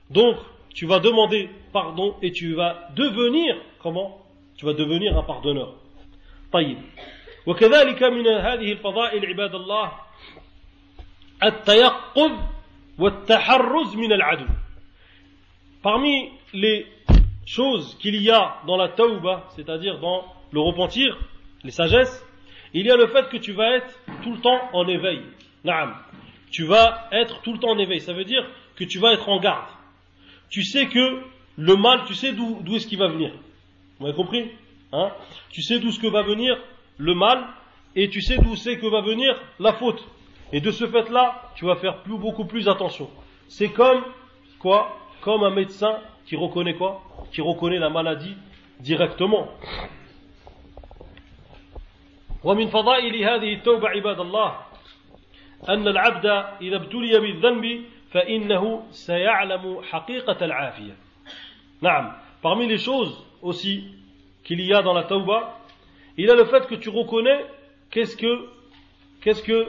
donc tu vas demander pardon et tu vas devenir comment tu vas devenir un pardonneur طيب وكذلك من هذه الفضائل عباد الله التيقظ والتحرز من العدو Parmi les choses qu'il y a dans la tauba, c'est-à-dire dans le repentir, les sagesses, il y a le fait que tu vas être tout le temps en éveil. Naam. Tu vas être tout le temps en éveil. Ça veut dire que tu vas être en garde. Tu sais que le mal, tu sais d'où est-ce qu'il va venir. Vous avez compris hein Tu sais d'où ce que va venir le mal et tu sais d'où c'est que va venir la faute. Et de ce fait-là, tu vas faire plus, beaucoup plus attention. C'est comme quoi comme un médecin qui reconnaît quoi Qui reconnaît la maladie directement. ومن فضائل هذه التوبة عباد الله أن العبد إذا ابتلي بالذنب فإنه سيعلم حقيقة العافية نعم parmi les choses aussi qu'il y a dans la tauba il y a le fait que tu reconnais qu'est-ce que qu'est-ce que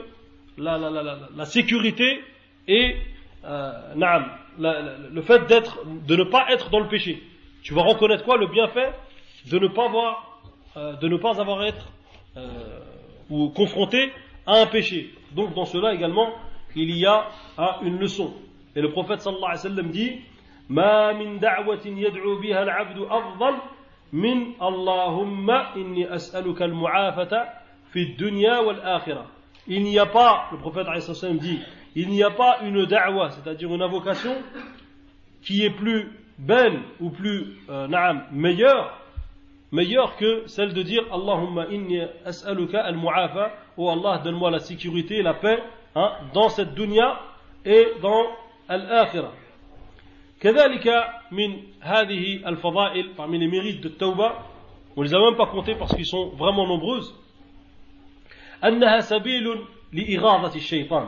la, la, la, la, la sécurité et euh, naam, le fait d'être, de ne pas être dans le péché. Tu vas reconnaître quoi Le bienfait de ne pas avoir, euh, de ne pas avoir être euh, ou confronté à un péché. Donc dans cela également, il y a hein, une leçon. Et le prophète sallallahu alayhi wa sallam dit ما من دعوة يدعو بها العبد أفضل من اللهم إني أسألك المعافة في الدنيا والآخرة. Il n'y a pas, le prophète alayhi wa sallam dit, il n'y a pas une da'wa, c'est-à-dire une invocation, qui est plus belle ou plus euh, naam, meilleure meilleure que celle de dire Allahumma inni as'aluka al-mu'afa ou Allah donne-moi la sécurité et la paix hein, dans cette dunya et dans al-akhirah. كذلك من هذه الفضائل parmi les mérites de Tawbah on les a même pas comptés parce qu'ils sont vraiment nombreuses أنها سبيل لإغاظة الشيطان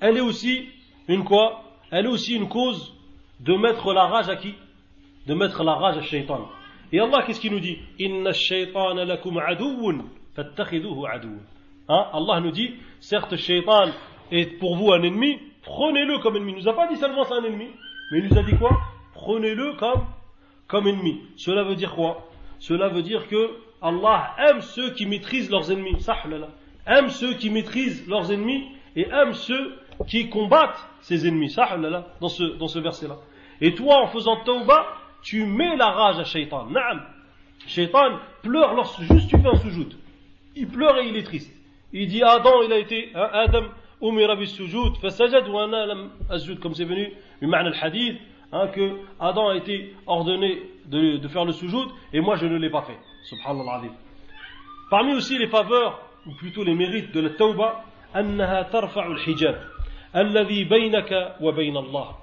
elle est aussi une quoi elle est aussi une cause de mettre la rage à qui de mettre la rage à shaitan et Allah qu'est-ce qu'il nous dit inna shaytana lakum aduwwun fattakhidhuhu aduwwan hein Allah nous dit certes shaitan est pour vous un ennemi prenez-le comme ennemi il nous a pas dit seulement c'est un ennemi mais il nous a dit quoi? Prenez-le comme, comme ennemi. Cela veut dire quoi? Cela veut dire que Allah aime ceux qui maîtrisent leurs ennemis. Aime ceux qui maîtrisent leurs ennemis et aime ceux qui combattent ses ennemis. Dans ce, dans ce verset-là. Et toi, en faisant tawbah, tu mets la rage à Shaitan. Naam. Shaitan pleure lorsque juste tu fais un sujoud. Il pleure et il est triste. Il dit Adam, il a été, hein, Adam, أمر بالسجود فسجد وأنا لم أسجد comme c'est venu بمعنى الحديث hein, que Adam a été ordonné de, de faire le sujoud et moi je ne l'ai pas fait subhanallah azim parmi aussi les faveurs ou plutôt les mérites de la tawbah أنها ترفع الحجاب الذي بينك وبين الله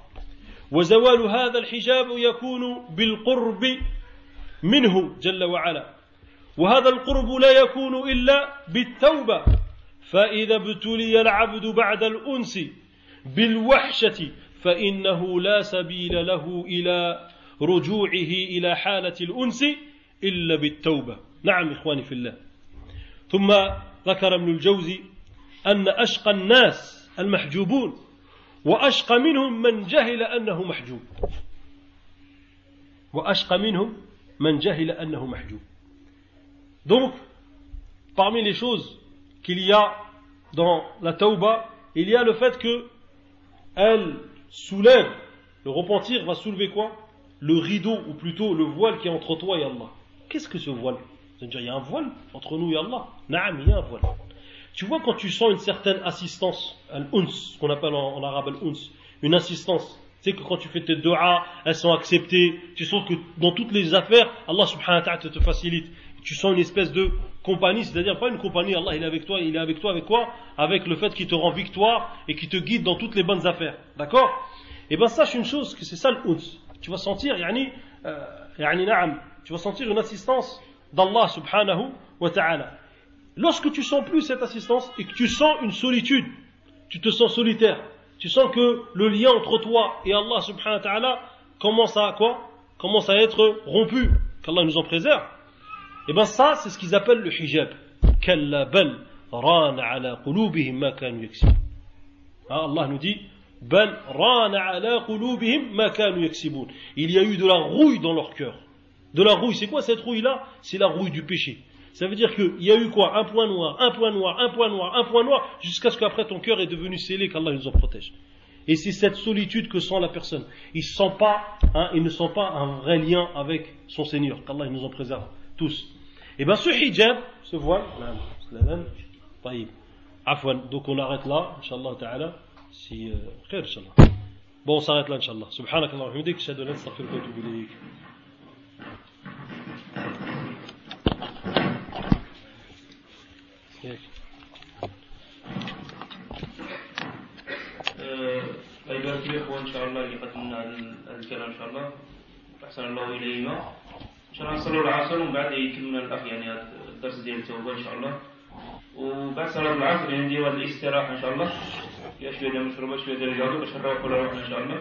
وزوال هذا الحجاب يكون بالقرب منه جل وعلا وهذا القرب لا يكون إلا بالتوبة. فإذا ابتلي العبد بعد الأنس بالوحشة فإنه لا سبيل له إلى رجوعه إلى حالة الأنس إلا بالتوبة. نعم إخواني في الله. ثم ذكر ابن الجوزي أن أشقى الناس المحجوبون وأشقى منهم من جهل أنه محجوب. وأشقى منهم من جهل أنه محجوب. Donc, parmi les choses qu'il y a dans la tauba, il y a le fait que elle soulève, le repentir va soulever quoi? Le rideau, ou plutôt le voile qui est entre toi et Allah. Qu'est-ce que ce voile? C'est-à-dire, il y a un voile entre nous et Allah. Naam, il y a un voile. Tu vois, quand tu sens une certaine assistance, al-uns, ce qu'on appelle en, arabe al-uns, une assistance, sais que quand tu fais tes doigts, elles sont acceptées, tu sens que dans toutes les affaires, Allah subhanahu wa ta'ala te facilite tu sens une espèce de compagnie, c'est-à-dire pas une compagnie, Allah il est avec toi, il est avec toi avec quoi Avec le fait qu'il te rend victoire et qu'il te guide dans toutes les bonnes affaires. D'accord Et eh bien sache une chose, que c'est ça le Tu vas sentir, yani, euh, yani na'am, tu vas sentir une assistance d'Allah subhanahu wa ta'ala. Lorsque tu sens plus cette assistance et que tu sens une solitude, tu te sens solitaire, tu sens que le lien entre toi et Allah subhanahu wa ta'ala commence à quoi? Commence à être rompu, qu'Allah nous en préserve. Et eh bien ça, c'est ce qu'ils appellent le hijab. Ah, Allah nous dit il y a eu de la rouille dans leur cœur. De la rouille, c'est quoi cette rouille-là? C'est la rouille du péché. Ça veut dire qu'il y a eu quoi? Un point noir, un point noir, un point noir, un point noir, jusqu'à ce qu'après ton cœur est devenu scellé, qu'Allah nous en protège. Et c'est cette solitude que sent la personne. Il, pas, il ne sent pas un vrai lien avec son Seigneur, qu'Allah nous en préserve tous. Et eh bien ce hijab, ce voile, donc on arrête là, Inch'Allah ta'ala, si, euh, Inch'Allah. Bon, on s'arrête là, Inch'Allah. Subhanak Allah, hamdik, shahadu lan, wa atubu ilayk. أيها الإخوة إن شاء الله اللي قدمنا الكلام إن شاء الله أحسن الله إليهما عشان هنصلي العصر ومن بعد يكمل الأخ يعني الدرس ديال التوبة إن شاء الله. وبعد صلاة العصر عندي واحد الاستراحة إن شاء الله. فيها شوية ديال المشروبات شوية ديال الرياضة باش نروحوا لروحنا إن شاء الله.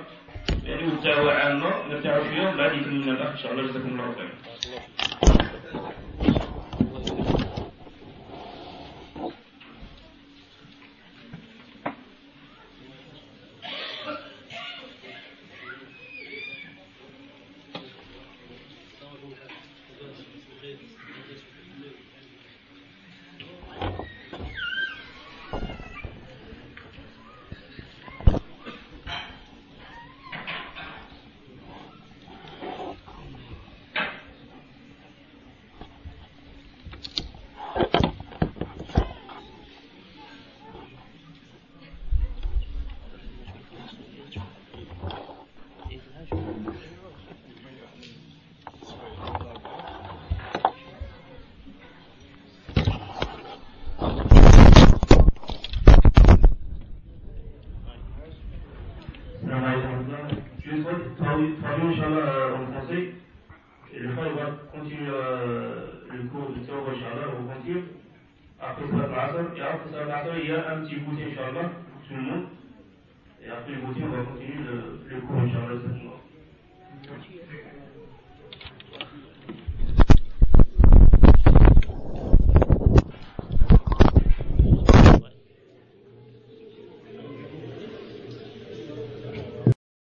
يعني وبتاعوا عامة نرتاحوا شوية ومن بعد يكملنا الأخ إن شاء الله. جزاكم الله خير